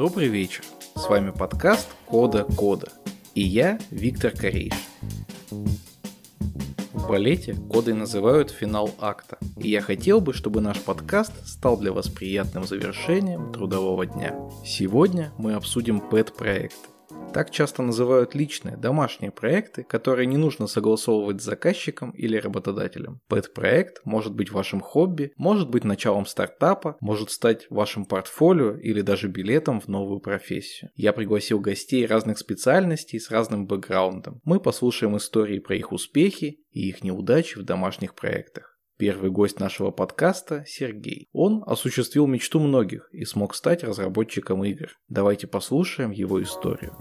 Добрый вечер. С вами подкаст Кода Кода. И я Виктор Корейш. В балете кодой называют финал акта. И я хотел бы, чтобы наш подкаст стал для вас приятным завершением трудового дня. Сегодня мы обсудим пэт-проекты. Так часто называют личные, домашние проекты, которые не нужно согласовывать с заказчиком или работодателем. Пэт-проект может быть вашим хобби, может быть началом стартапа, может стать вашим портфолио или даже билетом в новую профессию. Я пригласил гостей разных специальностей с разным бэкграундом. Мы послушаем истории про их успехи и их неудачи в домашних проектах. Первый гость нашего подкаста – Сергей. Он осуществил мечту многих и смог стать разработчиком игр. Давайте послушаем его историю.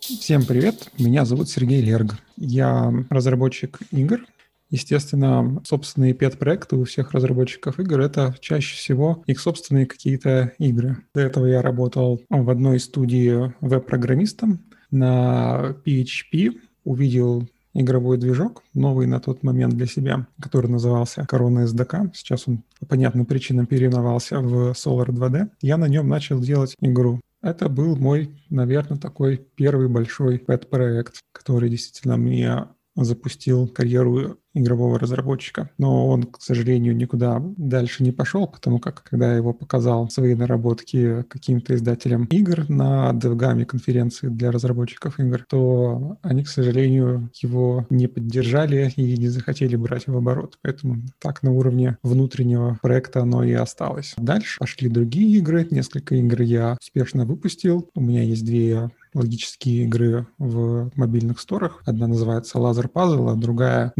Всем привет, меня зовут Сергей Лерг. Я разработчик игр. Естественно, собственные пет-проекты у всех разработчиков игр — это чаще всего их собственные какие-то игры. До этого я работал в одной студии веб-программистом на PHP, увидел игровой движок, новый на тот момент для себя, который назывался Corona SDK. Сейчас он по понятным причинам переименовался в Solar 2D. Я на нем начал делать игру. Это был мой, наверное, такой первый большой пэт-проект, который действительно мне запустил карьеру игрового разработчика. Но он, к сожалению, никуда дальше не пошел, потому как, когда я его показал свои наработки каким-то издателям игр на DevGAM конференции для разработчиков игр, то они, к сожалению, его не поддержали и не захотели брать в оборот. Поэтому так на уровне внутреннего проекта оно и осталось. Дальше пошли другие игры. Несколько игр я успешно выпустил. У меня есть две логические игры в мобильных сторах. Одна называется Laser Puzzle, а другая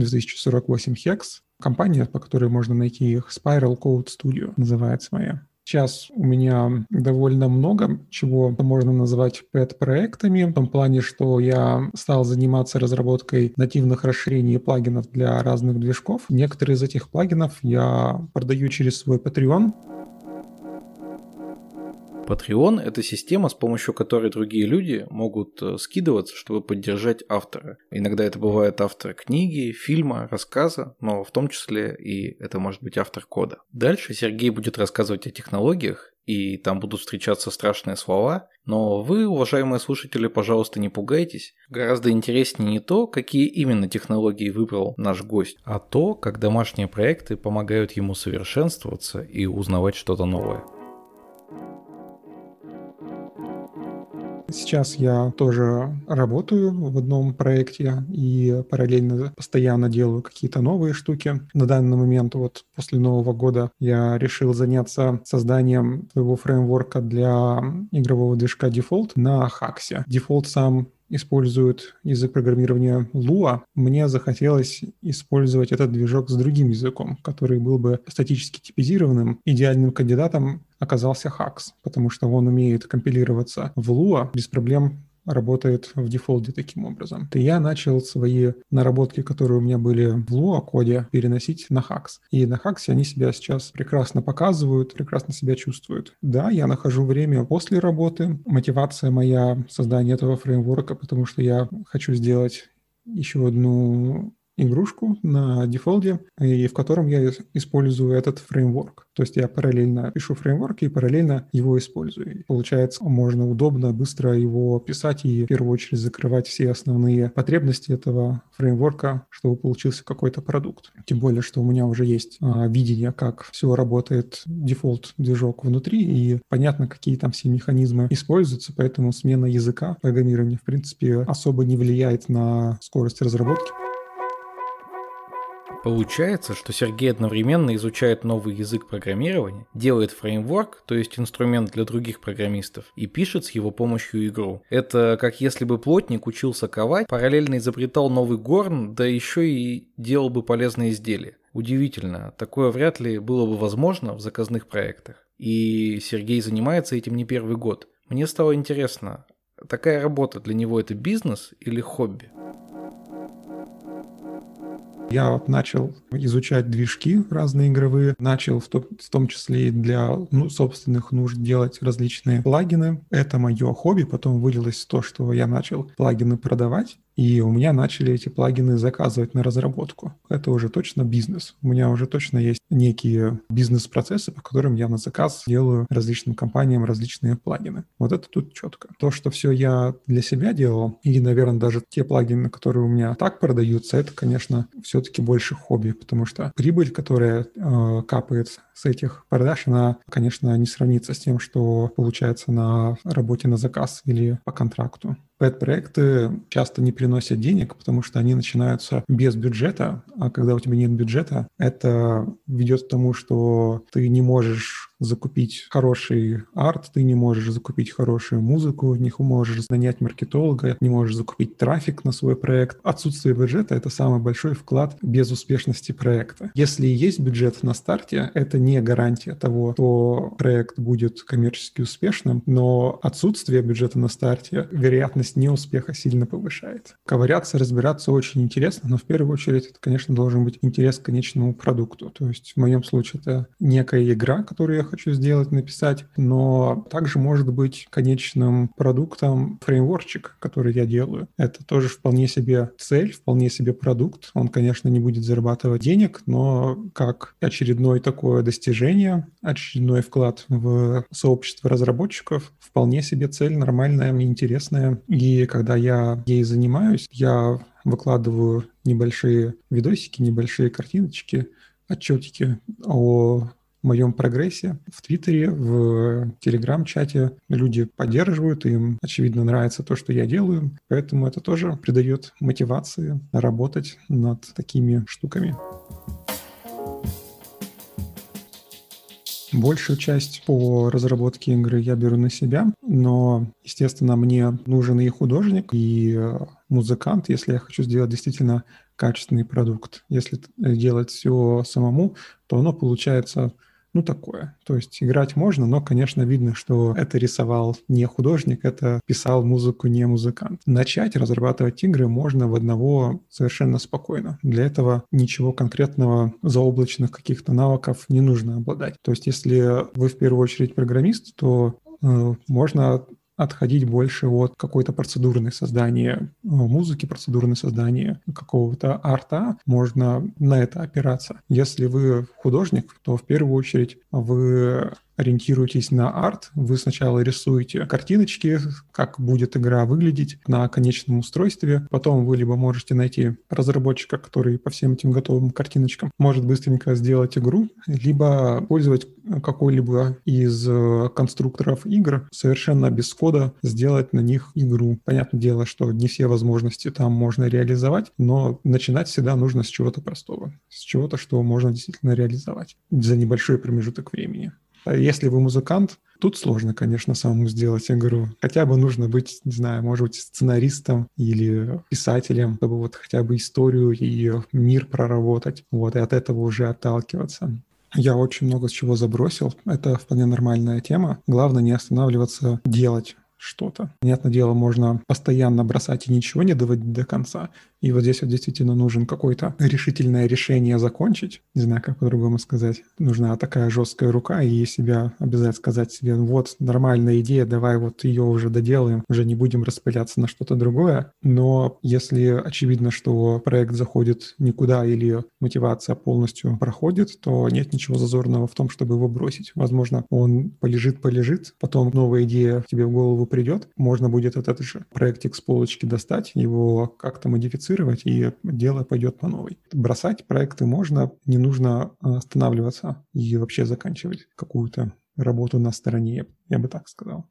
2048 Hex. Компания, по которой можно найти их, Spiral Code Studio называется моя. Сейчас у меня довольно много чего можно назвать пэт-проектами, в том плане, что я стал заниматься разработкой нативных расширений и плагинов для разных движков. Некоторые из этих плагинов я продаю через свой Patreon. Patreon – это система, с помощью которой другие люди могут э, скидываться, чтобы поддержать автора. Иногда это бывает автор книги, фильма, рассказа, но в том числе и это может быть автор кода. Дальше Сергей будет рассказывать о технологиях, и там будут встречаться страшные слова, но вы, уважаемые слушатели, пожалуйста, не пугайтесь. Гораздо интереснее не то, какие именно технологии выбрал наш гость, а то, как домашние проекты помогают ему совершенствоваться и узнавать что-то новое. Сейчас я тоже работаю в одном проекте и параллельно постоянно делаю какие-то новые штуки. На данный момент, вот после Нового года, я решил заняться созданием своего фреймворка для игрового движка Default на Хаксе. Default сам используют язык программирования Lua, мне захотелось использовать этот движок с другим языком, который был бы статически типизированным. Идеальным кандидатом оказался Hax, потому что он умеет компилироваться в Lua без проблем работает в дефолте таким образом. И я начал свои наработки, которые у меня были в Lua коде, переносить на Hax. И на Hax они себя сейчас прекрасно показывают, прекрасно себя чувствуют. Да, я нахожу время после работы. Мотивация моя создание этого фреймворка, потому что я хочу сделать еще одну игрушку на Defold, и в котором я использую этот фреймворк. То есть я параллельно пишу фреймворк и параллельно его использую. И получается, можно удобно, быстро его писать и в первую очередь закрывать все основные потребности этого фреймворка, чтобы получился какой-то продукт. Тем более, что у меня уже есть а, видение, как все работает Defold движок внутри, и понятно, какие там все механизмы используются, поэтому смена языка программирования, в принципе, особо не влияет на скорость разработки. Получается, что Сергей одновременно изучает новый язык программирования, делает фреймворк, то есть инструмент для других программистов, и пишет с его помощью игру. Это как если бы плотник учился ковать, параллельно изобретал новый горн, да еще и делал бы полезные изделия. Удивительно, такое вряд ли было бы возможно в заказных проектах. И Сергей занимается этим не первый год. Мне стало интересно, такая работа для него это бизнес или хобби? Я вот начал изучать движки разные игровые, начал в, том, в том числе и для ну, собственных нужд делать различные плагины. Это мое хобби, потом вылилось в то, что я начал плагины продавать. И у меня начали эти плагины заказывать на разработку. Это уже точно бизнес. У меня уже точно есть некие бизнес-процессы, по которым я на заказ делаю различным компаниям различные плагины. Вот это тут четко. То, что все я для себя делал, и, наверное, даже те плагины, которые у меня так продаются, это, конечно, все-таки больше хобби, потому что прибыль, которая э, капает с этих продаж, она, конечно, не сравнится с тем, что получается на работе на заказ или по контракту. Пэт-проекты часто не приносят денег, потому что они начинаются без бюджета, а когда у тебя нет бюджета, это ведет к тому, что ты не можешь закупить хороший арт, ты не можешь закупить хорошую музыку, не можешь нанять маркетолога, не можешь закупить трафик на свой проект. Отсутствие бюджета — это самый большой вклад без успешности проекта. Если есть бюджет на старте, это не гарантия того, что проект будет коммерчески успешным, но отсутствие бюджета на старте вероятность неуспеха сильно повышает. Ковыряться, разбираться очень интересно, но в первую очередь это, конечно, должен быть интерес к конечному продукту. То есть в моем случае это некая игра, которую я хочу сделать, написать, но также может быть конечным продуктом фреймворчик, который я делаю. Это тоже вполне себе цель, вполне себе продукт. Он, конечно, не будет зарабатывать денег, но как очередное такое достижение, очередной вклад в сообщество разработчиков, вполне себе цель нормальная, мне интересная. И когда я ей занимаюсь, я выкладываю небольшие видосики, небольшие картиночки, отчетики о моем прогрессе. В Твиттере, в Телеграм-чате люди поддерживают, им, очевидно, нравится то, что я делаю, поэтому это тоже придает мотивации работать над такими штуками. Большую часть по разработке игры я беру на себя, но, естественно, мне нужен и художник, и музыкант, если я хочу сделать действительно качественный продукт. Если делать все самому, то оно получается ну, такое. То есть играть можно, но, конечно, видно, что это рисовал не художник, это писал музыку не музыкант. Начать разрабатывать игры можно в одного совершенно спокойно. Для этого ничего конкретного заоблачных каких-то навыков не нужно обладать. То есть если вы в первую очередь программист, то э, можно отходить больше от какой-то процедурной создания э, музыки, процедурной создания какого-то арта, можно на это опираться. Если вы художник, то в первую очередь вы ориентируетесь на арт, вы сначала рисуете картиночки, как будет игра выглядеть на конечном устройстве, потом вы либо можете найти разработчика, который по всем этим готовым картиночкам может быстренько сделать игру, либо пользовать какой-либо из э, конструкторов игр совершенно без кода сделать на них игру. Понятное дело, что не все возможности там можно реализовать, но начинать всегда нужно с чего-то простого, с чего-то, что можно действительно реализовать за небольшой промежуток времени. Если вы музыкант, тут сложно, конечно, самому сделать игру. Хотя бы нужно быть, не знаю, может быть, сценаристом или писателем, чтобы вот хотя бы историю и мир проработать, вот, и от этого уже отталкиваться. Я очень много чего забросил. Это вполне нормальная тема. Главное не останавливаться делать что-то. Понятное дело, можно постоянно бросать и ничего не доводить до конца. И вот здесь вот действительно нужен какое-то решительное решение закончить. Не знаю, как по-другому сказать. Нужна такая жесткая рука и себя обязать сказать себе, вот, нормальная идея, давай вот ее уже доделаем, уже не будем распыляться на что-то другое. Но если очевидно, что проект заходит никуда или мотивация полностью проходит, то нет ничего зазорного в том, чтобы его бросить. Возможно, он полежит-полежит, потом новая идея тебе в голову придет, можно будет этот же проектик с полочки достать, его как-то модифицировать, и дело пойдет по новой. Бросать проекты можно, не нужно останавливаться и вообще заканчивать какую-то работу на стороне, я бы так сказал.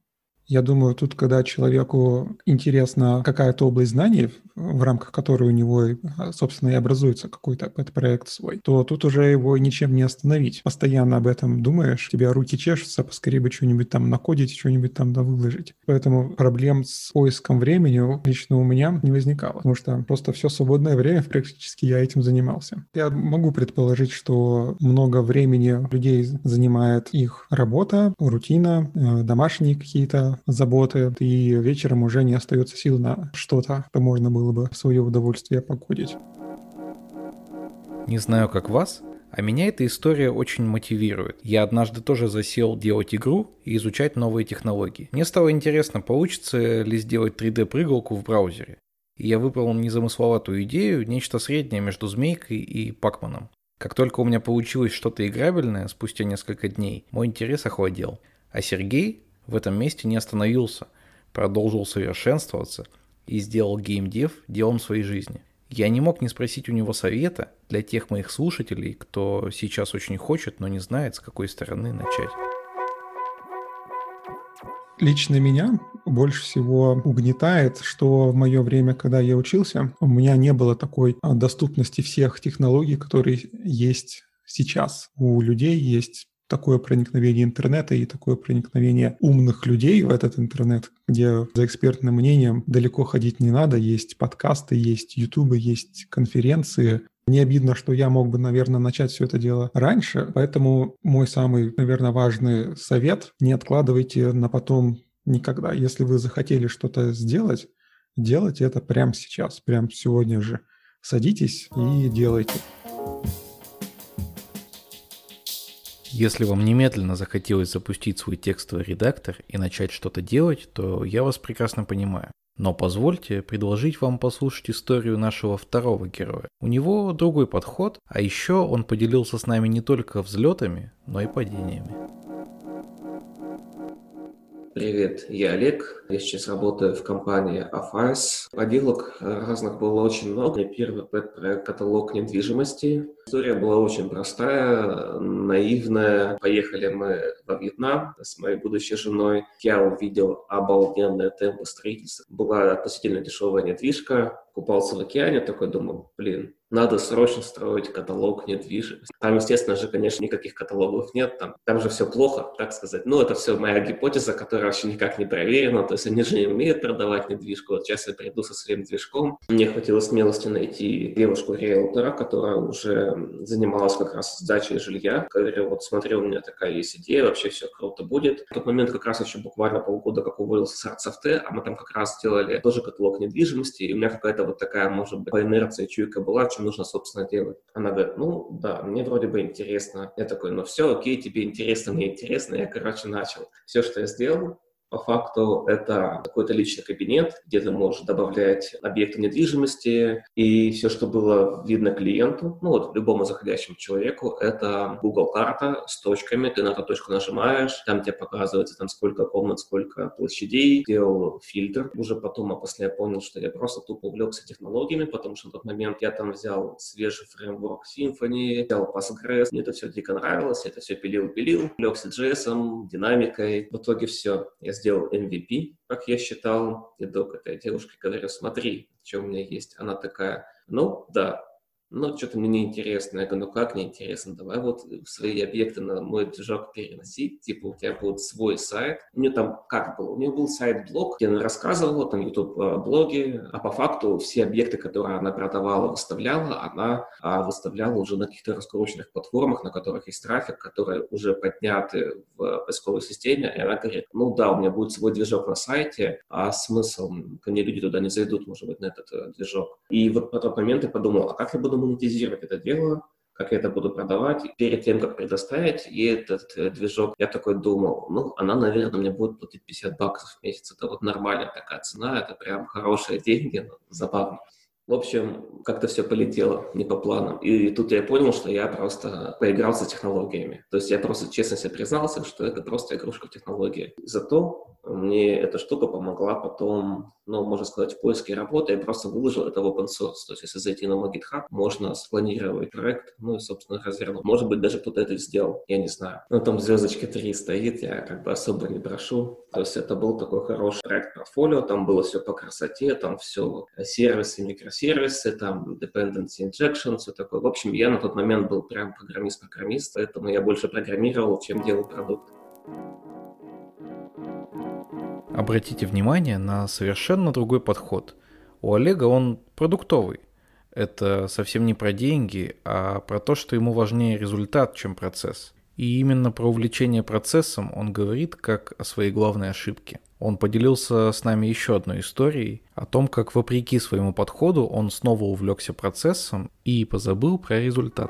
Я думаю, тут, когда человеку интересна какая-то область знаний, в рамках которой у него, собственно, и образуется какой-то проект свой, то тут уже его ничем не остановить. Постоянно об этом думаешь, у тебя руки чешутся, поскорее бы что-нибудь там накодить, что-нибудь там да выложить. Поэтому проблем с поиском времени лично у меня не возникало, потому что просто все свободное время практически я этим занимался. Я могу предположить, что много времени людей занимает их работа, рутина, э, домашние какие-то заботы, и вечером уже не остается сил на что-то, что можно было бы в свое удовольствие погодить. Не знаю, как вас, а меня эта история очень мотивирует. Я однажды тоже засел делать игру и изучать новые технологии. Мне стало интересно, получится ли сделать 3D-прыгалку в браузере. И я выбрал незамысловатую идею, нечто среднее между Змейкой и Пакманом. Как только у меня получилось что-то играбельное, спустя несколько дней, мой интерес охладел. А Сергей в этом месте не остановился, продолжил совершенствоваться и сделал геймдев делом своей жизни. Я не мог не спросить у него совета для тех моих слушателей, кто сейчас очень хочет, но не знает, с какой стороны начать. Лично меня больше всего угнетает, что в мое время, когда я учился, у меня не было такой а, доступности всех технологий, которые есть сейчас. У людей есть такое проникновение интернета и такое проникновение умных людей в этот интернет, где за экспертным мнением далеко ходить не надо. Есть подкасты, есть ютубы, есть конференции. Мне обидно, что я мог бы, наверное, начать все это дело раньше, поэтому мой самый, наверное, важный совет – не откладывайте на потом никогда. Если вы захотели что-то сделать, делайте это прямо сейчас, прямо сегодня же. Садитесь и делайте. Если вам немедленно захотелось запустить свой текстовый редактор и начать что-то делать, то я вас прекрасно понимаю. Но позвольте предложить вам послушать историю нашего второго героя. У него другой подход, а еще он поделился с нами не только взлетами, но и падениями. Привет, я Олег. Я сейчас работаю в компании Afires. Поделок разных было очень много. Первый проект каталог недвижимости. История была очень простая, наивная. Поехали мы во Вьетнам с моей будущей женой. Я увидел обалденные темпы строительства. Была относительно дешевая недвижка. Купался в океане, такой думал, блин, надо срочно строить каталог недвижимости. Там, естественно же, конечно, никаких каталогов нет, там, там же все плохо, так сказать. Ну, это все моя гипотеза, которая вообще никак не проверена, то есть они же не умеют продавать недвижку. Вот сейчас я приду со своим движком. Мне хватило смелости найти девушку-риэлтора, которая уже занималась как раз сдачей жилья. Говорю, вот смотри, у меня такая есть идея, вообще все круто будет. В тот момент как раз еще буквально полгода, как уволился с Артсофте, а мы там как раз делали тоже каталог недвижимости, и у меня какая-то вот такая, может быть, по инерции чуйка была, чем нужно, собственно, делать. Она говорит, ну, да, мне вроде бы интересно. Я такой, ну все, окей, тебе интересно, мне интересно. Я, короче, начал. Все, что я сделал, по факту это какой-то личный кабинет, где ты можешь добавлять объекты недвижимости, и все, что было видно клиенту, ну вот любому заходящему человеку, это Google карта с точками, ты на эту точку нажимаешь, там тебе показывается там сколько комнат, сколько площадей, делал фильтр. Уже потом, а после я понял, что я просто тупо увлекся технологиями, потому что в тот момент я там взял свежий фреймворк Symfony, взял Postgres, мне это все дико нравилось, я это все пилил-пилил, увлекся JS, динамикой. В итоге все, я сделал MVP, как я считал, иду к этой девушке, говорю, смотри, что у меня есть. Она такая, ну, да, ну, что-то мне неинтересно. Я говорю, ну как неинтересно? Давай вот свои объекты на мой движок переносить. Типа у тебя будет свой сайт. У нее там как было? У нее был сайт-блог, где она рассказывала, там YouTube-блоги, а по факту все объекты, которые она продавала, выставляла, она а, выставляла уже на каких-то раскрученных платформах, на которых есть трафик, которые уже подняты в поисковой системе. И она говорит, ну да, у меня будет свой движок на сайте, а смысл? Ко мне люди туда не зайдут, может быть, на этот э, движок. И вот в тот момент я подумал, а как я буду монетизировать это дело, как я это буду продавать. Перед тем, как предоставить ей этот э, движок, я такой думал, ну, она, наверное, мне будет платить 50 баксов в месяц. Это вот нормальная такая цена, это прям хорошие деньги, но забавно. В общем, как-то все полетело не по планам. И тут я понял, что я просто поигрался технологиями. То есть я просто честно себе признался, что это просто игрушка в технологии. Зато мне эта штука помогла потом, ну, можно сказать, в поиске работы. Я просто выложил это в open source. То есть, если зайти на мой GitHub, можно спланировать проект, ну и, собственно, развернуть. Может быть, даже кто-то это сделал, я не знаю. Ну, там звездочка 3 стоит, я как бы особо не прошу. То есть, это был такой хороший проект портфолио, там было все по красоте, там все сервисы, микросервисы, там dependency injection, все такое. В общем, я на тот момент был прям программист-программист, поэтому я больше программировал, чем делал продукт. Обратите внимание на совершенно другой подход. У Олега он продуктовый. Это совсем не про деньги, а про то, что ему важнее результат, чем процесс. И именно про увлечение процессом он говорит как о своей главной ошибке. Он поделился с нами еще одной историей о том, как вопреки своему подходу он снова увлекся процессом и позабыл про результат.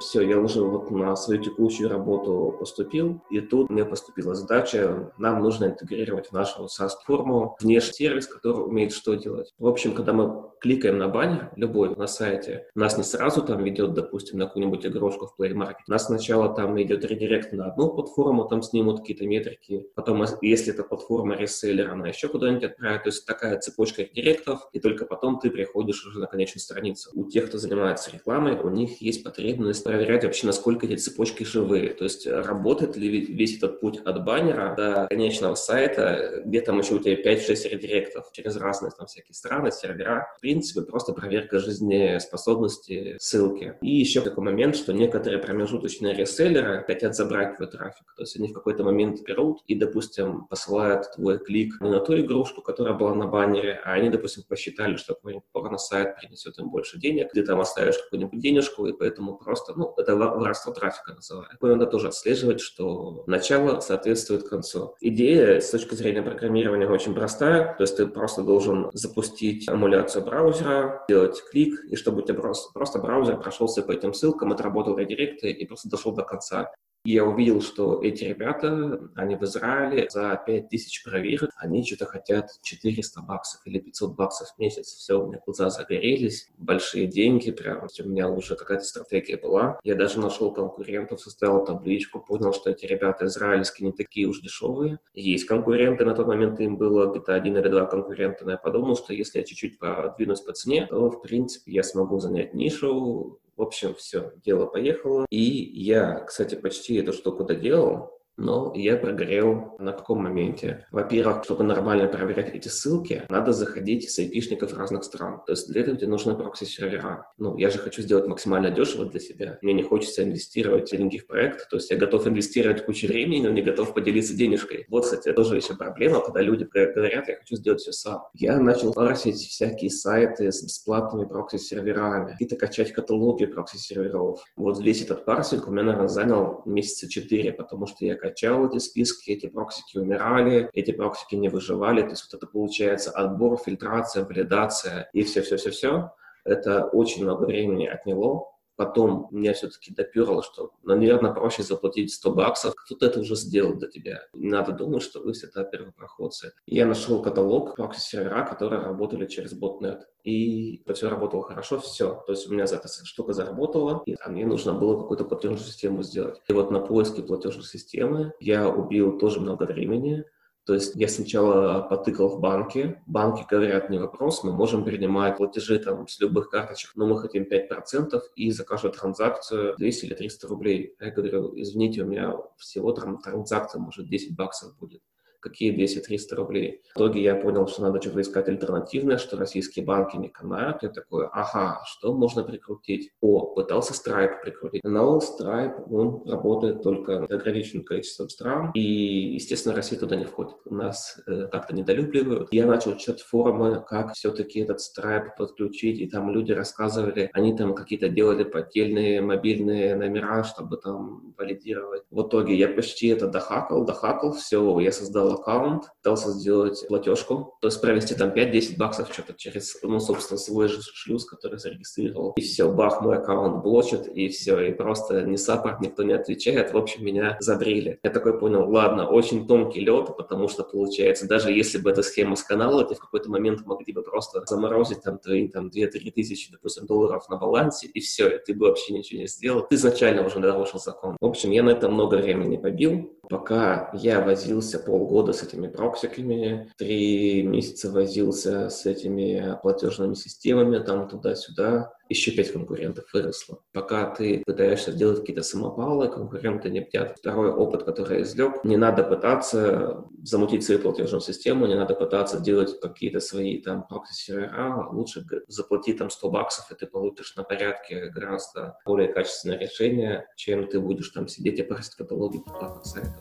Все, я уже вот на свою текущую работу поступил, и тут мне поступила задача, нам нужно интегрировать в нашу SaaS-форму внешний сервис, который умеет что делать. В общем, когда мы кликаем на баннер, любой на сайте, нас не сразу там ведет, допустим, на какую-нибудь игрушку в Play Market. Нас сначала там идет редирект на одну платформу, там снимут какие-то метрики. Потом, если это платформа реселлера, она еще куда-нибудь отправит. То есть такая цепочка редиректов, и только потом ты приходишь уже на конечную страницу. У тех, кто занимается рекламой, у них есть потребность проверять вообще, насколько эти цепочки живые. То есть работает ли весь этот путь от баннера до конечного сайта, где там еще у тебя 5-6 редиректов через разные там всякие страны, сервера. В принципе, просто проверка жизнеспособности ссылки. И еще такой момент, что некоторые промежуточные реселлеры хотят забрать твой трафик. То есть они в какой-то момент берут и, допустим, посылают твой клик не на ту игрушку, которая была на баннере, а они, допустим, посчитали, что какой-нибудь порно-сайт принесет им больше денег, ты там оставишь какую-нибудь денежку, и поэтому просто, ну, это воровство трафика называют. Надо тоже отслеживать, что начало соответствует концу. Идея с точки зрения программирования очень простая, то есть ты просто должен запустить эмуляцию браузера, сделать клик, и чтобы у тебя просто браузер прошелся по этим ссылкам, отработал редиректы и просто дошел до конца. И я увидел, что эти ребята, они в Израиле за 5000 проверок, они что-то хотят 400 баксов или 500 баксов в месяц. Все, у меня глаза загорелись, большие деньги, прям у меня уже какая-то стратегия была. Я даже нашел конкурентов, составил табличку, понял, что эти ребята израильские не такие уж дешевые. Есть конкуренты, на тот момент им было где-то один или два конкурента, но я подумал, что если я чуть-чуть подвинусь по цене, то, в принципе, я смогу занять нишу, в общем, все, дело поехало. И я, кстати, почти эту штуку доделал. Но я прогорел на каком моменте? Во-первых, чтобы нормально проверять эти ссылки, надо заходить с айпишников разных стран. То есть для этого тебе нужны прокси-сервера. Ну, я же хочу сделать максимально дешево для себя. Мне не хочется инвестировать деньги в проект. То есть я готов инвестировать кучу времени, но не готов поделиться денежкой. Вот, кстати, тоже еще проблема, когда люди говорят, я хочу сделать все сам. Я начал парсить всякие сайты с бесплатными прокси-серверами, какие-то качать каталоги прокси-серверов. Вот весь этот парсинг у меня, наверное, занял месяца четыре, потому что я качал эти списки, эти проксики умирали, эти проксики не выживали. То есть вот это получается отбор, фильтрация, валидация и все-все-все-все. Это очень много времени отняло. Потом меня все-таки доперло, что, наверное, проще заплатить 100 баксов. Кто-то это уже сделал для тебя. Не надо думать, что вы всегда первопроходцы. Я нашел каталог прокси-сервера, которые работали через ботнет. И это все работало хорошо, все. То есть у меня за эта штука заработала, и а мне нужно было какую-то платежную систему сделать. И вот на поиске платежной системы я убил тоже много времени. То есть я сначала потыкал в банке, банки говорят, не вопрос, мы можем принимать платежи там с любых карточек, но мы хотим 5% и за каждую транзакцию 200 или 300 рублей. Я говорю, извините, у меня всего там транзакция может 10 баксов будет какие 200-300 рублей. В итоге я понял, что надо что-то искать альтернативное, что российские банки не канают. Я такой, ага, что можно прикрутить? О, пытался Stripe прикрутить. Но Stripe, он работает только ограниченным количеством стран, и, естественно, Россия туда не входит. У нас э, как-то недолюбливают. Я начал читать форумы, как все-таки этот Stripe подключить, и там люди рассказывали, они там какие-то делали поддельные мобильные номера, чтобы там валидировать. В итоге я почти это дохакал, дохакал, все, я создал создал аккаунт, пытался сделать платежку, то есть провести там 5-10 баксов что-то через, ну, собственно, свой же шлюз, который зарегистрировал. И все, бах, мой аккаунт блочит, и все, и просто ни саппорт, никто не отвечает. В общем, меня забрили. Я такой понял, ладно, очень тонкий лед, потому что, получается, даже если бы эта схема сканала, ты в какой-то момент могли бы просто заморозить там твои там 2-3 тысячи, допустим, долларов на балансе, и все, и ты бы вообще ничего не сделал. Ты изначально уже нарушил закон. В общем, я на это много времени побил, пока я возился полгода года с этими проксиками, три месяца возился с этими платежными системами, там туда-сюда, еще пять конкурентов выросло. Пока ты пытаешься сделать какие-то самопалы, конкуренты не бдят. Второй опыт, который я извлек, не надо пытаться замутить свою платежную систему, не надо пытаться делать какие-то свои там прокси-сервера, лучше заплати там 100 баксов, и ты получишь на порядке гораздо более качественное решение, чем ты будешь там сидеть и парсить каталоги платных сайтов.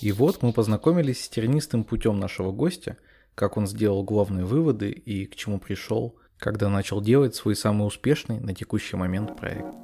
И вот мы познакомились с тернистым путем нашего гостя, как он сделал главные выводы и к чему пришел, когда начал делать свой самый успешный на текущий момент проект.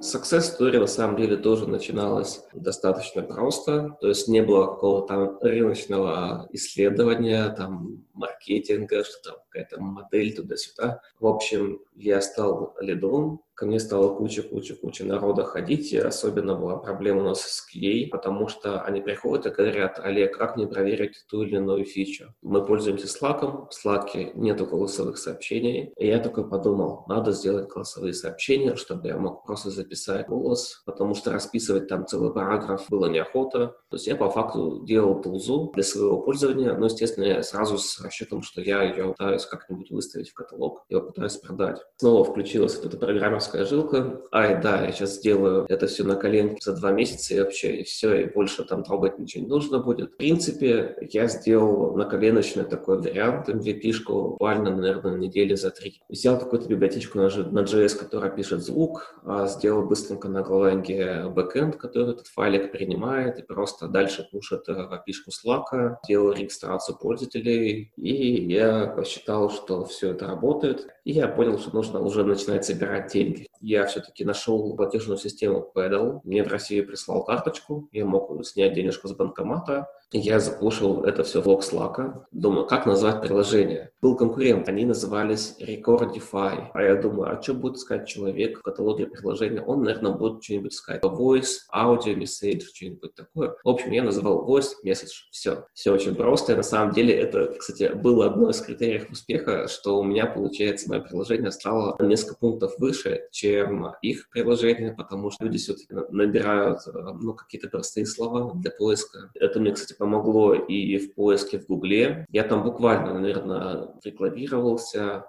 Success Story на самом деле тоже начиналась достаточно просто, то есть не было какого-то там рыночного исследования, там маркетинга, что там какая-то модель туда-сюда. В общем, я стал лидом, ко мне стало куча-куча-куча народа ходить, особенно была проблема у нас с QA, потому что они приходят и говорят, Олег, как мне проверить ту или иную фичу? Мы пользуемся Slack, в Slack нету голосовых сообщений, и я такой подумал, надо сделать голосовые сообщения, чтобы я мог просто записать голос, потому что расписывать там целый параграф было неохота. То есть я по факту делал тулзу для своего пользования, но, естественно, я сразу с расчетом, что я ее пытаюсь как-нибудь выставить в каталог, я пытаюсь продать. Снова включилась вот эта программерская банковская жилка. Ай, да, я сейчас сделаю это все на коленке за два месяца и вообще, и все, и больше там трогать ничего не нужно будет. В принципе, я сделал на коленочный такой вариант, MVP-шку буквально, наверное, на неделе за три. Взял какую-то библиотечку на, на JS, которая пишет звук, а сделал быстренько на Golang бэкэнд, который этот файлик принимает и просто дальше пушит API-шку Slack, делал регистрацию пользователей, и я посчитал, что все это работает, и я понял, что нужно уже начинать собирать деньги. Я все-таки нашел платежную систему Pedal. Мне в России прислал карточку, я мог снять денежку с банкомата, я запушил это все в лог. Думаю, как назвать приложение? Был конкурент, они назывались Recordify. А я думаю, а что будет искать человек в каталоге приложения? Он, наверное, будет что-нибудь искать. Voice, Audio, Message, что-нибудь такое. В общем, я называл Voice, Message. Все. Все очень просто. И на самом деле это, кстати, было одно из критериев успеха, что у меня, получается, мое приложение стало на несколько пунктов выше, чем их приложение, потому что люди все-таки набирают ну, какие-то простые слова для поиска. Это мне, кстати, помогло и в поиске в Гугле. Я там буквально, наверное, рекламировался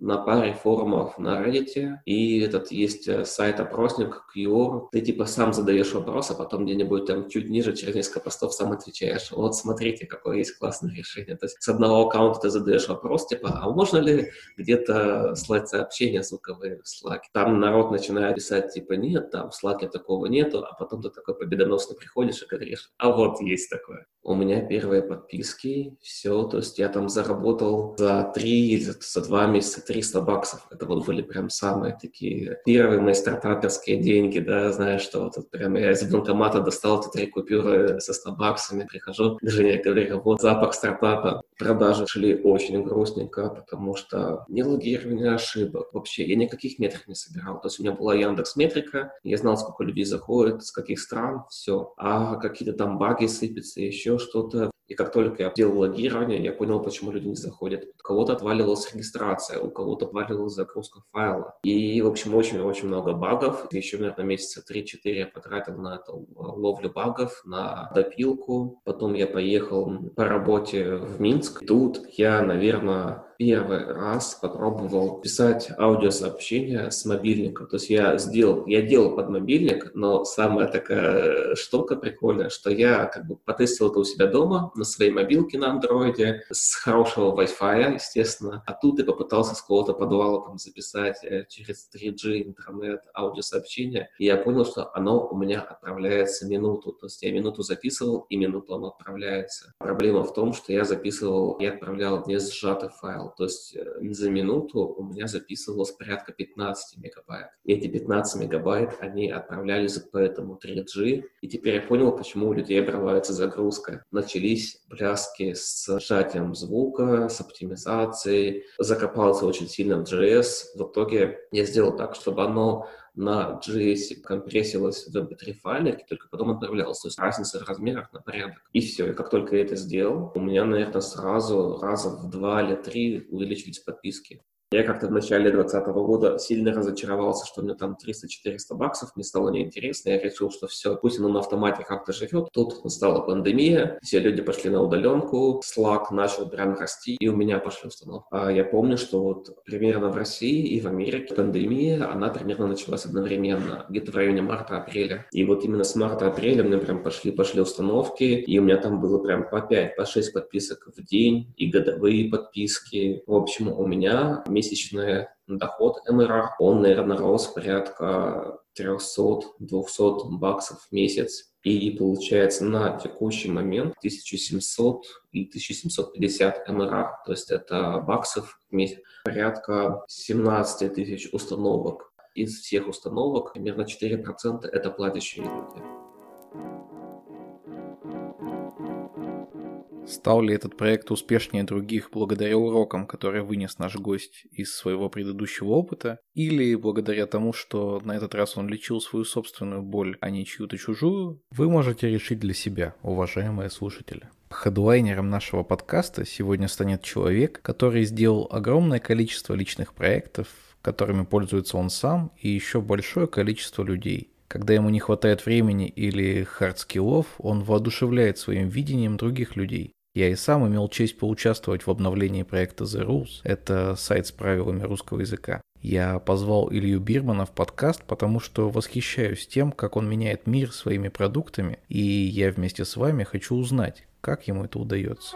на паре форумов на Reddit, и этот есть э, сайт-опросник Cure. Ты типа сам задаешь вопрос, а потом где-нибудь там чуть ниже через несколько постов сам отвечаешь. Вот смотрите, какое есть классное решение. То есть с одного аккаунта ты задаешь вопрос, типа, а можно ли где-то слать сообщения звуковые в Slack? Там народ начинает писать, типа, нет, там в Slack такого нету, а потом ты такой победоносно приходишь и говоришь, а вот есть такое. У меня первые подписки, все, то есть я там заработал за три за два месяца 300 баксов. Это вот были прям самые такие первые мои стартаперские деньги, да, знаешь, что вот прям я из банкомата достал эти три купюры со 100 баксами, прихожу к жене, говорю, вот запах стартапа. Продажи шли очень грустненько, потому что не логирование ошибок вообще. Я никаких метрик не собирал. То есть у меня была Яндекс Метрика, я знал, сколько людей заходит, с каких стран, все. А какие-то там баги сыпятся, еще что-то. И как только я делал логирование, я понял, почему люди не заходят. У кого-то отваливалась регистрация, у кого-то отваливалась загрузка файла. И, в общем, очень-очень много багов. Еще, наверное, месяца 3-4 я потратил на эту ловлю багов, на допилку. Потом я поехал по работе в Минск. Тут я, наверное, первый раз попробовал писать аудиосообщения с мобильника. То есть я сделал, я делал под мобильник, но самая такая штука прикольная, что я как бы потестил это у себя дома на своей мобилке на андроиде с хорошего Wi-Fi, естественно. А тут я попытался с какого-то подвала там записать э, через 3G интернет аудиосообщение. И я понял, что оно у меня отправляется минуту. То есть я минуту записывал, и минуту оно отправляется. Проблема в том, что я записывал и отправлял не сжатый файл, файл. То есть э, за минуту у меня записывалось порядка 15 мегабайт. И эти 15 мегабайт, они отправлялись по этому 3G. И теперь я понял, почему у людей обрывается загрузка. Начались пляски с сжатием звука, с оптимизацией. Закопался очень сильно в JS. В итоге я сделал так, чтобы оно на JS компрессилось в MP3 файле, только потом отправлялось. То есть разница в размерах на порядок. И все. И как только я это сделал, у меня, наверное, сразу раза в два или три увеличились подписки. Я как-то в начале 2020 года сильно разочаровался, что меня там 300-400 баксов, мне стало неинтересно, я решил, что все, пусть оно на автомате как-то живет. Тут настала пандемия, все люди пошли на удаленку, Slack начал прям расти, и у меня пошли установки. А я помню, что вот примерно в России и в Америке пандемия, она примерно началась одновременно, где-то в районе марта-апреля. И вот именно с марта-апреля мне прям пошли, пошли установки, и у меня там было прям по 5, по 6 подписок в день, и годовые подписки. В общем, у меня месячный доход МРР, он, наверное, рос порядка 300-200 баксов в месяц. И получается на текущий момент 1700 и 1750 МРР, то есть это баксов в месяц, порядка 17 тысяч установок. Из всех установок примерно 4% это платящие люди. Стал ли этот проект успешнее других благодаря урокам, которые вынес наш гость из своего предыдущего опыта, или благодаря тому, что на этот раз он лечил свою собственную боль, а не чью-то чужую, вы можете решить для себя, уважаемые слушатели. Хедлайнером нашего подкаста сегодня станет человек, который сделал огромное количество личных проектов, которыми пользуется он сам и еще большое количество людей. Когда ему не хватает времени или хардскиллов, он воодушевляет своим видением других людей. Я и сам имел честь поучаствовать в обновлении проекта The Rules. Это сайт с правилами русского языка. Я позвал Илью Бирмана в подкаст, потому что восхищаюсь тем, как он меняет мир своими продуктами, и я вместе с вами хочу узнать, как ему это удается.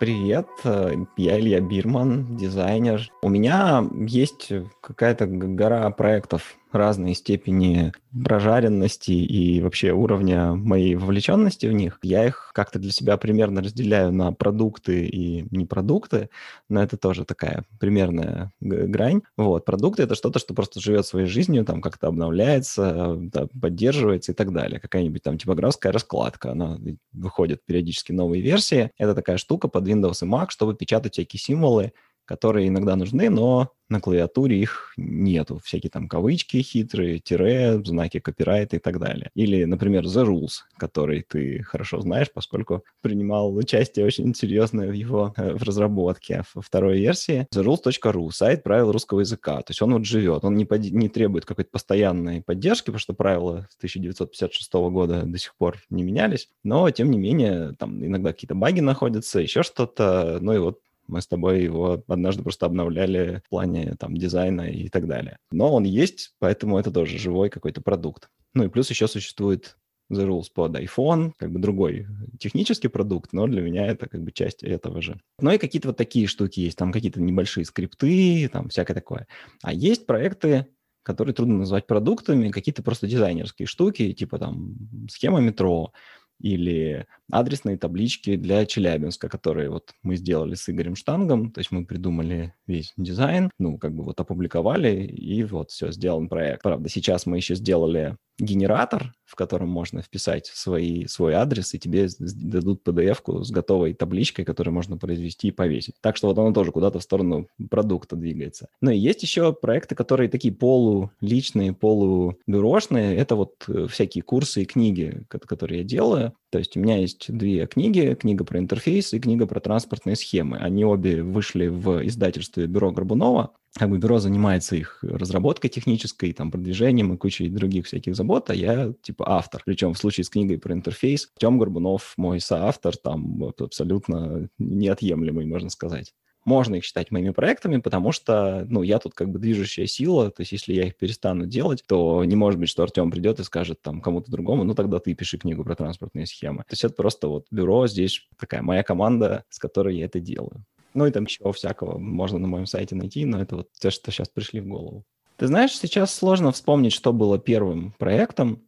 Привет, э, я Илья Бирман, дизайнер. У меня есть какая-то гора проектов разной степени прожаренности и вообще уровня моей вовлеченности в них. Я их как-то для себя примерно разделяю на продукты и непродукты, но это тоже такая примерная грань. Вот, продукты — это что-то, что просто живет своей жизнью, там как-то обновляется, да, поддерживается и так далее. Какая-нибудь там типографская раскладка, она выходит периодически новые версии. Это такая штука под Windows и Mac, чтобы печатать всякие символы, которые иногда нужны, но на клавиатуре их нету. Всякие там кавычки хитрые, тире, знаки копирайта и так далее. Или, например, The Rules, который ты хорошо знаешь, поскольку принимал участие очень серьезное в его э, в разработке во второй версии. TheRules.ru, сайт правил русского языка. То есть он вот живет, он не, под, не требует какой-то постоянной поддержки, потому что правила с 1956 года до сих пор не менялись. Но, тем не менее, там иногда какие-то баги находятся, еще что-то. Ну и вот мы с тобой его однажды просто обновляли в плане там дизайна и так далее. Но он есть, поэтому это тоже живой какой-то продукт. Ну и плюс еще существует The Rules под iPhone, как бы другой технический продукт, но для меня это как бы часть этого же. Ну и какие-то вот такие штуки есть, там какие-то небольшие скрипты, там всякое такое. А есть проекты, которые трудно назвать продуктами, какие-то просто дизайнерские штуки, типа там схема метро, или адресные таблички для Челябинска, которые вот мы сделали с Игорем Штангом, то есть мы придумали весь дизайн, ну, как бы вот опубликовали, и вот все, сделан проект. Правда, сейчас мы еще сделали генератор, в котором можно вписать свои, свой адрес, и тебе дадут PDF-ку с готовой табличкой, которую можно произвести и повесить. Так что вот оно тоже куда-то в сторону продукта двигается. Ну и есть еще проекты, которые такие полуличные, полубюрошные. Это вот э, всякие курсы и книги, которые я делаю. То есть у меня есть две книги, книга про интерфейс и книга про транспортные схемы. Они обе вышли в издательстве «Бюро Горбунова». Как бы бюро занимается их разработкой технической, там, продвижением и кучей других всяких забот, а я типа автор. Причем в случае с книгой про интерфейс Тем Горбунов мой соавтор, там абсолютно неотъемлемый, можно сказать можно их считать моими проектами, потому что, ну, я тут как бы движущая сила, то есть если я их перестану делать, то не может быть, что Артем придет и скажет там кому-то другому, ну, тогда ты пиши книгу про транспортные схемы. То есть это просто вот бюро здесь такая моя команда, с которой я это делаю. Ну и там еще всякого можно на моем сайте найти, но это вот те, что сейчас пришли в голову. Ты знаешь, сейчас сложно вспомнить, что было первым проектом,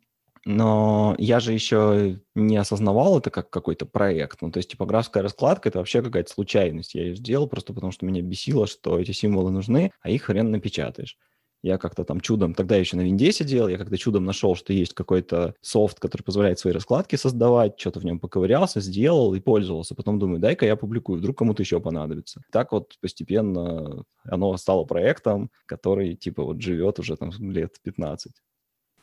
но я же еще не осознавал это как какой-то проект. Ну, то есть типографская раскладка – это вообще какая-то случайность. Я ее сделал просто потому, что меня бесило, что эти символы нужны, а их хрен напечатаешь. Я как-то там чудом, тогда еще на винде сидел, я как-то чудом нашел, что есть какой-то софт, который позволяет свои раскладки создавать, что-то в нем поковырялся, сделал и пользовался. Потом думаю, дай-ка я публикую, вдруг кому-то еще понадобится. Так вот постепенно оно стало проектом, который типа вот живет уже там лет 15.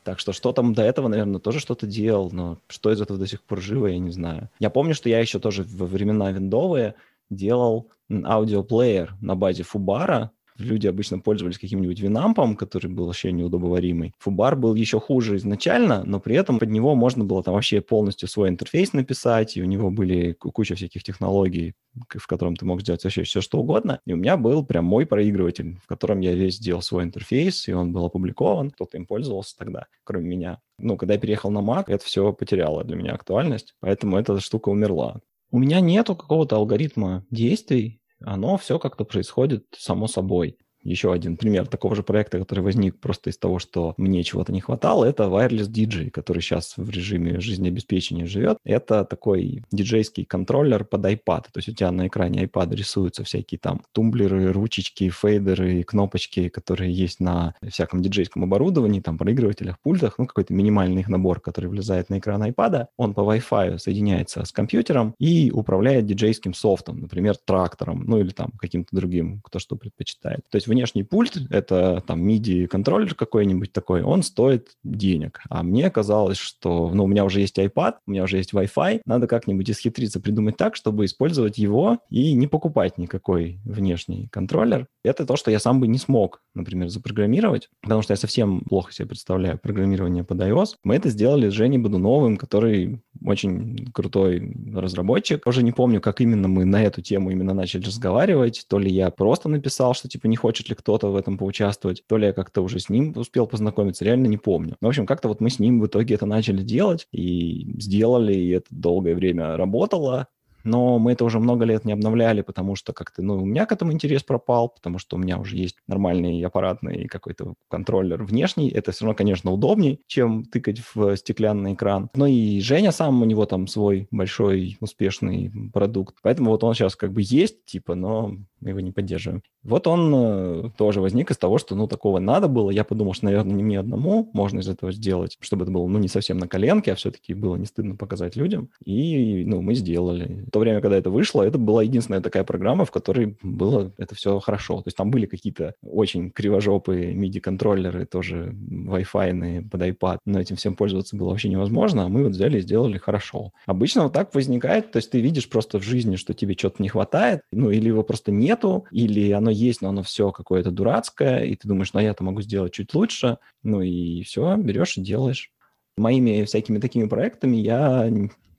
Так что что там до этого, наверное, тоже что-то делал, но что из этого до сих пор живо, я не знаю. Я помню, что я еще тоже во времена виндовые делал аудиоплеер на базе Фубара, люди обычно пользовались каким-нибудь винампом, который был вообще неудобоваримый. Фубар был еще хуже изначально, но при этом под него можно было там вообще полностью свой интерфейс написать, и у него были куча всяких технологий, в котором ты мог сделать вообще все, что угодно. И у меня был прям мой проигрыватель, в котором я весь сделал свой интерфейс, и он был опубликован, кто-то им пользовался тогда, кроме меня. Ну, когда я переехал на Mac, это все потеряло для меня актуальность, поэтому эта штука умерла. У меня нету какого-то алгоритма действий, оно все как-то происходит само собой. Еще один пример такого же проекта, который возник просто из того, что мне чего-то не хватало, это Wireless DJ, который сейчас в режиме жизнеобеспечения живет. Это такой диджейский контроллер под iPad. То есть у тебя на экране iPad рисуются всякие там тумблеры, ручечки, фейдеры, кнопочки, которые есть на всяком диджейском оборудовании, там проигрывателях, пультах, ну какой-то минимальный их набор, который влезает на экран iPad. Он по Wi-Fi соединяется с компьютером и управляет диджейским софтом, например, трактором, ну или там каким-то другим, кто что предпочитает. То есть внешний пульт, это там MIDI-контроллер какой-нибудь такой, он стоит денег. А мне казалось, что, ну, у меня уже есть iPad, у меня уже есть Wi-Fi, надо как-нибудь исхитриться, придумать так, чтобы использовать его и не покупать никакой внешний контроллер. Это то, что я сам бы не смог, например, запрограммировать, потому что я совсем плохо себе представляю программирование под iOS. Мы это сделали с Женей Бодуновым, который очень крутой разработчик. Уже не помню, как именно мы на эту тему именно начали разговаривать. То ли я просто написал, что типа не хочет ли кто-то в этом поучаствовать, то ли я как-то уже с ним успел познакомиться, реально не помню. В общем, как-то вот мы с ним в итоге это начали делать и сделали, и это долгое время работало но мы это уже много лет не обновляли, потому что как-то, ну, у меня к этому интерес пропал, потому что у меня уже есть нормальный аппаратный какой-то контроллер внешний. Это все равно, конечно, удобнее, чем тыкать в стеклянный экран. Ну и Женя сам, у него там свой большой успешный продукт. Поэтому вот он сейчас как бы есть, типа, но мы его не поддерживаем. Вот он э, тоже возник из того, что, ну, такого надо было. Я подумал, что, наверное, не мне одному можно из этого сделать, чтобы это было, ну, не совсем на коленке, а все-таки было не стыдно показать людям. И, ну, мы сделали. В то время, когда это вышло, это была единственная такая программа, в которой было это все хорошо. То есть там были какие-то очень кривожопые MIDI-контроллеры, тоже Wi-Fi под iPad, но этим всем пользоваться было вообще невозможно, а мы вот взяли и сделали хорошо. Обычно вот так возникает, то есть ты видишь просто в жизни, что тебе что-то не хватает, ну, или его просто нет, нету, или оно есть, но оно все какое-то дурацкое, и ты думаешь, ну, я-то могу сделать чуть лучше, ну, и все, берешь и делаешь. Моими всякими такими проектами я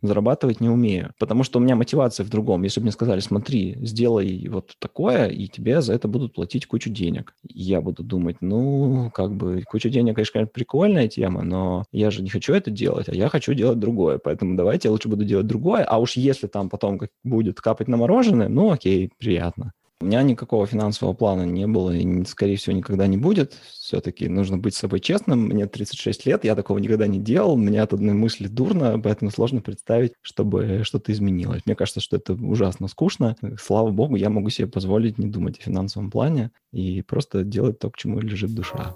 зарабатывать не умею, потому что у меня мотивация в другом. Если бы мне сказали, смотри, сделай вот такое, и тебе за это будут платить кучу денег. Я буду думать, ну, как бы, куча денег, конечно, прикольная тема, но я же не хочу это делать, а я хочу делать другое. Поэтому давайте я лучше буду делать другое, а уж если там потом как будет капать на мороженое, ну, окей, приятно. У меня никакого финансового плана не было и, скорее всего, никогда не будет. Все-таки нужно быть с собой честным. Мне 36 лет, я такого никогда не делал. Мне от одной мысли дурно, поэтому сложно представить, чтобы что-то изменилось. Мне кажется, что это ужасно скучно. Слава богу, я могу себе позволить не думать о финансовом плане и просто делать то, к чему лежит душа.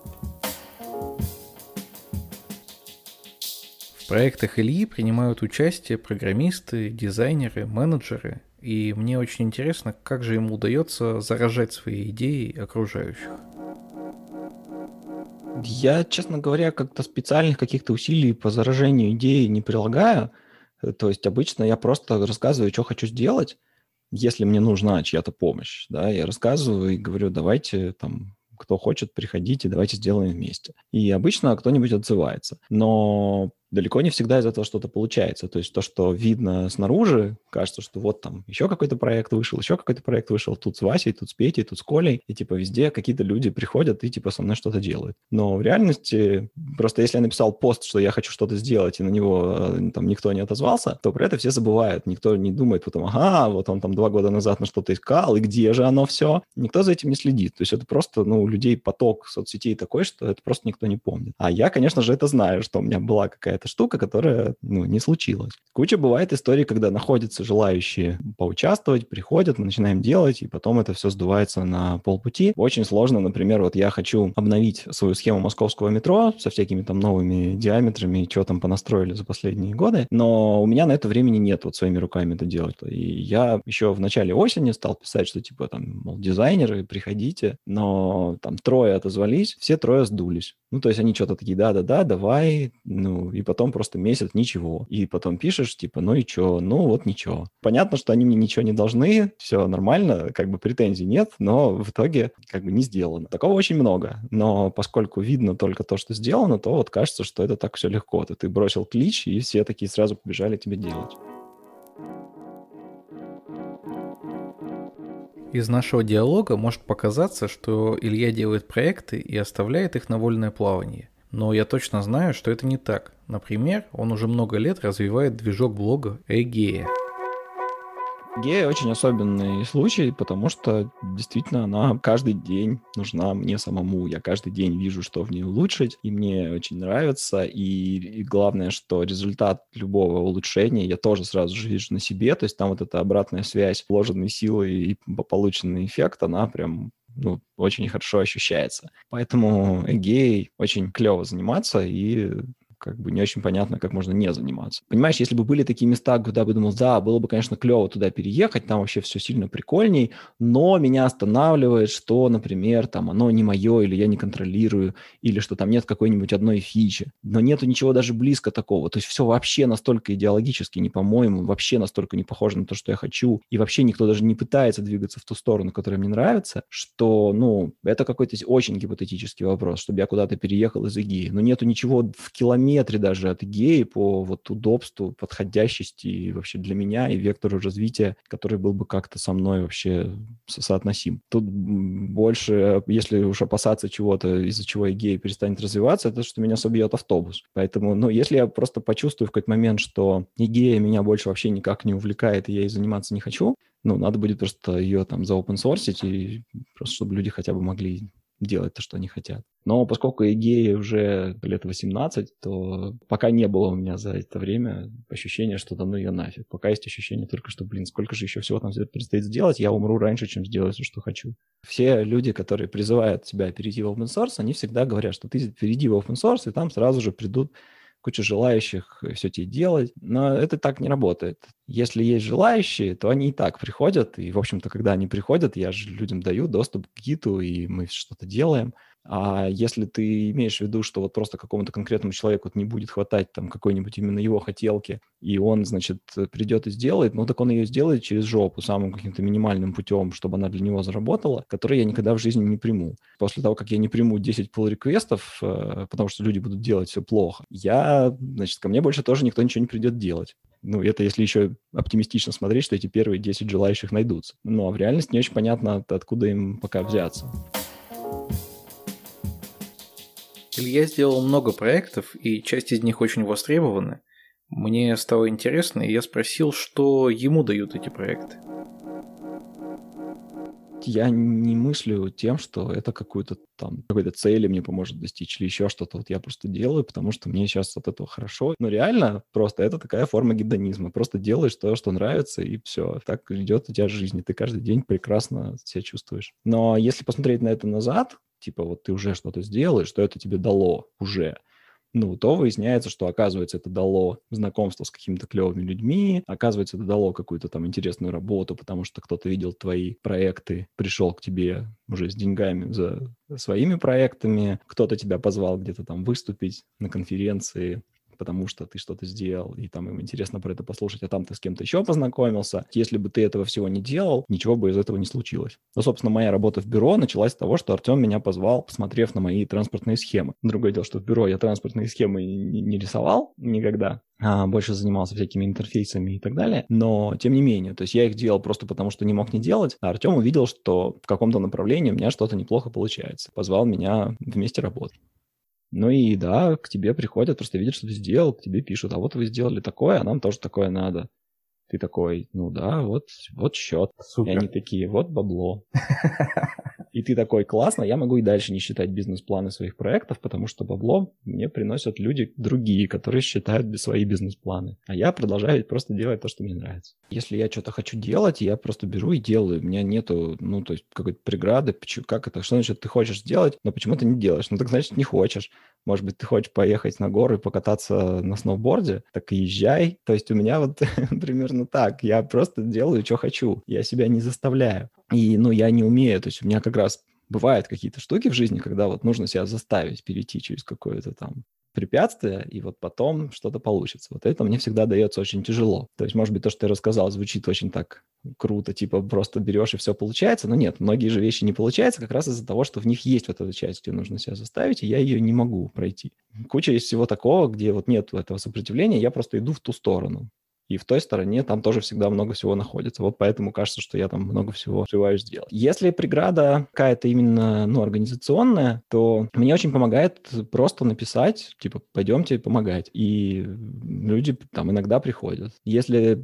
В проектах Ильи принимают участие программисты, дизайнеры, менеджеры – и мне очень интересно, как же ему удается заражать свои идеи окружающих. Я, честно говоря, как-то специальных каких-то усилий по заражению идеи не прилагаю. То есть обычно я просто рассказываю, что хочу сделать, если мне нужна чья-то помощь. Да, я рассказываю и говорю, давайте там кто хочет, приходите, давайте сделаем вместе. И обычно кто-нибудь отзывается. Но далеко не всегда из этого что-то получается. То есть то, что видно снаружи, кажется, что вот там еще какой-то проект вышел, еще какой-то проект вышел, тут с Васей, тут с Петей, тут с Колей, и типа везде какие-то люди приходят и типа со мной что-то делают. Но в реальности, просто если я написал пост, что я хочу что-то сделать, и на него э, там никто не отозвался, то про это все забывают. Никто не думает потом, ага, вот он там два года назад на что-то искал, и где же оно все? Никто за этим не следит. То есть это просто, ну, у людей поток соцсетей такой, что это просто никто не помнит. А я, конечно же, это знаю, что у меня была какая-то штука, которая, ну, не случилась. Куча бывает историй, когда находятся желающие поучаствовать, приходят, мы начинаем делать, и потом это все сдувается на полпути. Очень сложно, например, вот я хочу обновить свою схему московского метро со всякими там новыми диаметрами, что там понастроили за последние годы, но у меня на это времени нет вот своими руками это делать. И я еще в начале осени стал писать, что типа там, мол, дизайнеры, приходите, но там трое отозвались, все трое сдулись. Ну, то есть они что-то такие, да-да-да, давай, ну, и потом просто месяц ничего. И потом пишешь, типа, ну и что? Ну, вот ничего. Понятно, что они мне ничего не должны, все нормально, как бы претензий нет, но в итоге как бы не сделано. Такого очень много, но поскольку видно только то, что сделано, то вот кажется, что это так все легко. Ты, ты бросил клич, и все такие сразу побежали тебе делать. Из нашего диалога может показаться, что Илья делает проекты и оставляет их на вольное плавание. Но я точно знаю, что это не так. Например, он уже много лет развивает движок блога Эгея. Гея очень особенный случай, потому что действительно она каждый день нужна мне самому. Я каждый день вижу, что в ней улучшить, и мне очень нравится. И, и главное, что результат любого улучшения я тоже сразу же вижу на себе. То есть там вот эта обратная связь, вложенные силы и полученный эффект, она прям ну, очень хорошо ощущается. Поэтому гей очень клево заниматься, и как бы не очень понятно, как можно не заниматься. Понимаешь, если бы были такие места, куда бы думал, да, было бы, конечно, клево туда переехать, там вообще все сильно прикольней, но меня останавливает, что, например, там оно не мое, или я не контролирую, или что там нет какой-нибудь одной фичи. Но нету ничего даже близко такого. То есть все вообще настолько идеологически не по-моему, вообще настолько не похоже на то, что я хочу, и вообще никто даже не пытается двигаться в ту сторону, которая мне нравится, что, ну, это какой-то очень гипотетический вопрос, чтобы я куда-то переехал из ИГИ. Но нету ничего в километре метре даже от геи по вот удобству, подходящести и вообще для меня и вектору развития, который был бы как-то со мной вообще соотносим. Тут больше, если уж опасаться чего-то, из-за чего гей перестанет развиваться, это что меня собьет автобус. Поэтому, ну, если я просто почувствую в какой-то момент, что гея меня больше вообще никак не увлекает, и я ей заниматься не хочу, ну, надо будет просто ее там за open source и просто чтобы люди хотя бы могли делать то, что они хотят. Но поскольку Эгеи уже лет 18, то пока не было у меня за это время ощущения, что да ну ее нафиг. Пока есть ощущение только, что, блин, сколько же еще всего там предстоит сделать, я умру раньше, чем сделаю все, что хочу. Все люди, которые призывают тебя перейти в open source, они всегда говорят, что ты перейди в open source, и там сразу же придут куча желающих все тебе делать, но это так не работает. Если есть желающие, то они и так приходят, и, в общем-то, когда они приходят, я же людям даю доступ к гиту, и мы что-то делаем. А если ты имеешь в виду, что вот просто какому-то конкретному человеку не будет хватать там какой-нибудь именно его хотелки, и он, значит, придет и сделает, ну так он ее сделает через жопу самым каким-то минимальным путем, чтобы она для него заработала, который я никогда в жизни не приму. После того, как я не приму 10 pull реквестов э, потому что люди будут делать все плохо, я, значит, ко мне больше тоже никто ничего не придет делать. Ну, это если еще оптимистично смотреть, что эти первые 10 желающих найдутся. Но в реальности не очень понятно, откуда им пока взяться. Илья сделал много проектов, и часть из них очень востребованы. Мне стало интересно, и я спросил, что ему дают эти проекты. Я не мыслю тем, что это какую-то там какой-то цели мне поможет достичь или еще что-то. Вот я просто делаю, потому что мне сейчас от этого хорошо. Но реально просто это такая форма гедонизма. Просто делаешь то, что нравится, и все. Так идет у тебя жизнь, и ты каждый день прекрасно себя чувствуешь. Но если посмотреть на это назад, типа вот ты уже что-то сделал, и что это тебе дало уже, ну, то выясняется, что, оказывается, это дало знакомство с какими-то клевыми людьми, оказывается, это дало какую-то там интересную работу, потому что кто-то видел твои проекты, пришел к тебе уже с деньгами за своими проектами, кто-то тебя позвал где-то там выступить на конференции, потому что ты что-то сделал, и там им интересно про это послушать, а там ты с кем-то еще познакомился. Если бы ты этого всего не делал, ничего бы из этого не случилось. Ну, собственно, моя работа в бюро началась с того, что Артем меня позвал, посмотрев на мои транспортные схемы. Другое дело, что в бюро я транспортные схемы не рисовал никогда, а больше занимался всякими интерфейсами и так далее. Но, тем не менее, то есть я их делал просто потому, что не мог не делать, а Артем увидел, что в каком-то направлении у меня что-то неплохо получается. Позвал меня вместе работать. Ну и да, к тебе приходят, просто видят, что ты сделал, к тебе пишут, а вот вы сделали такое, а нам тоже такое надо. Ты такой, ну да, вот, вот счет. Супер. И они такие, вот бабло. И ты такой, классно, я могу и дальше не считать бизнес-планы своих проектов, потому что бабло мне приносят люди другие, которые считают свои бизнес-планы. А я продолжаю просто делать то, что мне нравится. Если я что-то хочу делать, я просто беру и делаю. У меня нету, ну, то есть какой-то преграды. Как это? Что значит ты хочешь сделать, но почему ты не делаешь? Ну, так значит не хочешь. Может быть, ты хочешь поехать на горы и покататься на сноуборде? Так и езжай. То есть у меня вот примерно так. Я просто делаю, что хочу. Я себя не заставляю. И, ну, я не умею, то есть у меня как раз бывают какие-то штуки в жизни, когда вот нужно себя заставить перейти через какое-то там препятствие, и вот потом что-то получится. Вот это мне всегда дается очень тяжело. То есть, может быть, то, что ты рассказал, звучит очень так круто, типа просто берешь и все получается, но нет, многие же вещи не получаются как раз из-за того, что в них есть вот эта часть, где нужно себя заставить, и я ее не могу пройти. Куча есть всего такого, где вот нет этого сопротивления, я просто иду в ту сторону. И в той стороне там тоже всегда много всего находится. Вот поэтому кажется, что я там много всего успеваю сделать. Если преграда какая-то именно ну, организационная, то мне очень помогает просто написать, типа, пойдемте помогать. И люди там иногда приходят. Если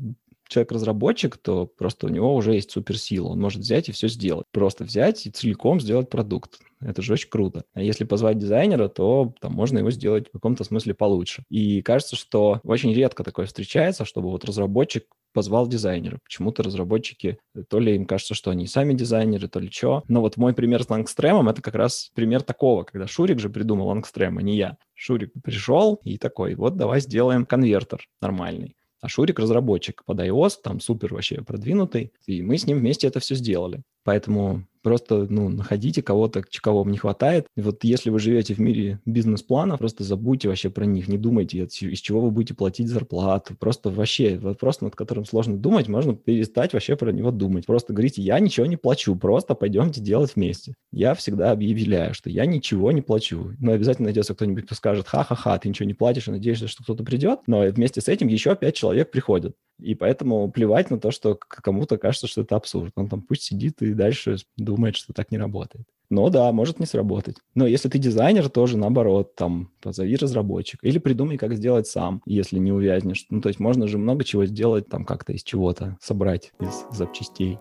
человек-разработчик, то просто у него уже есть суперсила. Он может взять и все сделать. Просто взять и целиком сделать продукт. Это же очень круто. А если позвать дизайнера, то там можно его сделать в каком-то смысле получше. И кажется, что очень редко такое встречается, чтобы вот разработчик позвал дизайнера. Почему-то разработчики, то ли им кажется, что они сами дизайнеры, то ли что. Но вот мой пример с Лангстремом — это как раз пример такого, когда Шурик же придумал Лангстрем, а не я. Шурик пришел и такой, вот давай сделаем конвертер нормальный. А Шурик разработчик под iOS, там супер вообще продвинутый, и мы с ним вместе это все сделали. Поэтому Просто, ну, находите кого-то, кого вам не хватает. Вот если вы живете в мире бизнес-планов, просто забудьте вообще про них, не думайте, из чего вы будете платить зарплату. Просто вообще вопрос, над которым сложно думать, можно перестать вообще про него думать. Просто говорите, я ничего не плачу, просто пойдемте делать вместе. Я всегда объявляю, что я ничего не плачу. Но обязательно найдется кто-нибудь, кто скажет, ха-ха-ха, ты ничего не платишь и надеешься, что кто-то придет. Но вместе с этим еще пять человек приходят. И поэтому плевать на то, что кому-то кажется, что это абсурд. Он там пусть сидит и дальше думает, что так не работает. Но да, может не сработать. Но если ты дизайнер, тоже наоборот, там, позови разработчика. Или придумай, как сделать сам, если не увязнешь. Ну, то есть можно же много чего сделать, там, как-то из чего-то собрать, из запчастей.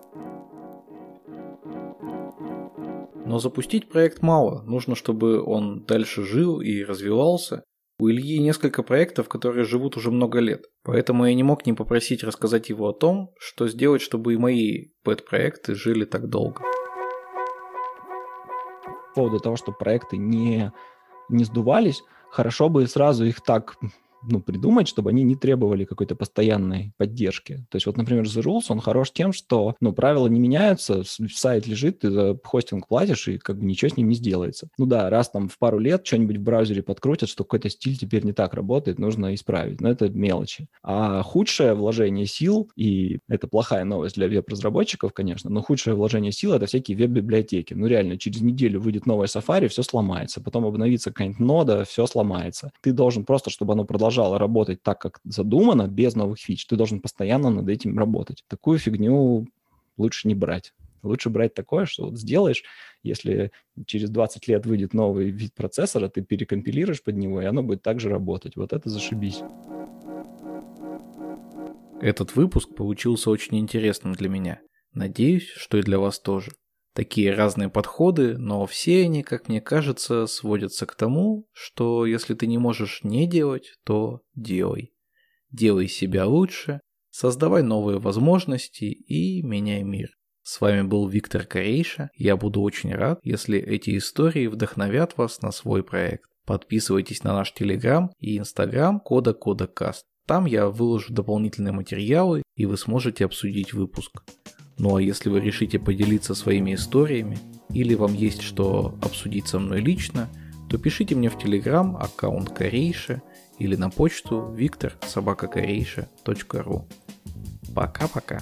Но запустить проект мало. Нужно, чтобы он дальше жил и развивался. У Ильи несколько проектов, которые живут уже много лет, поэтому я не мог не попросить рассказать его о том, что сделать, чтобы и мои пэт-проекты жили так долго. По поводу того, что проекты не, не сдувались, хорошо бы сразу их так ну, придумать, чтобы они не требовали какой-то постоянной поддержки. То есть вот, например, The Rules, он хорош тем, что, ну, правила не меняются, сайт лежит, ты за хостинг платишь, и как бы ничего с ним не сделается. Ну да, раз там в пару лет что-нибудь в браузере подкрутят, что какой-то стиль теперь не так работает, нужно исправить. Но это мелочи. А худшее вложение сил, и это плохая новость для веб-разработчиков, конечно, но худшее вложение сил — это всякие веб-библиотеки. Ну реально, через неделю выйдет новая Safari, все сломается. Потом обновится какая-нибудь нода, все сломается. Ты должен просто, чтобы оно продолжало продолжала работать так, как задумано, без новых фич, ты должен постоянно над этим работать. Такую фигню лучше не брать. Лучше брать такое, что вот сделаешь, если через 20 лет выйдет новый вид процессора, ты перекомпилируешь под него, и оно будет также работать. Вот это зашибись. Этот выпуск получился очень интересным для меня. Надеюсь, что и для вас тоже. Такие разные подходы, но все они, как мне кажется, сводятся к тому, что если ты не можешь не делать, то делай. Делай себя лучше, создавай новые возможности и меняй мир. С вами был Виктор Корейша. Я буду очень рад, если эти истории вдохновят вас на свой проект. Подписывайтесь на наш телеграм и инстаграм кода кодакаст. Там я выложу дополнительные материалы и вы сможете обсудить выпуск. Ну а если вы решите поделиться своими историями или вам есть что обсудить со мной лично, то пишите мне в Телеграм аккаунт Корейша или на почту виктор собака Пока-пока.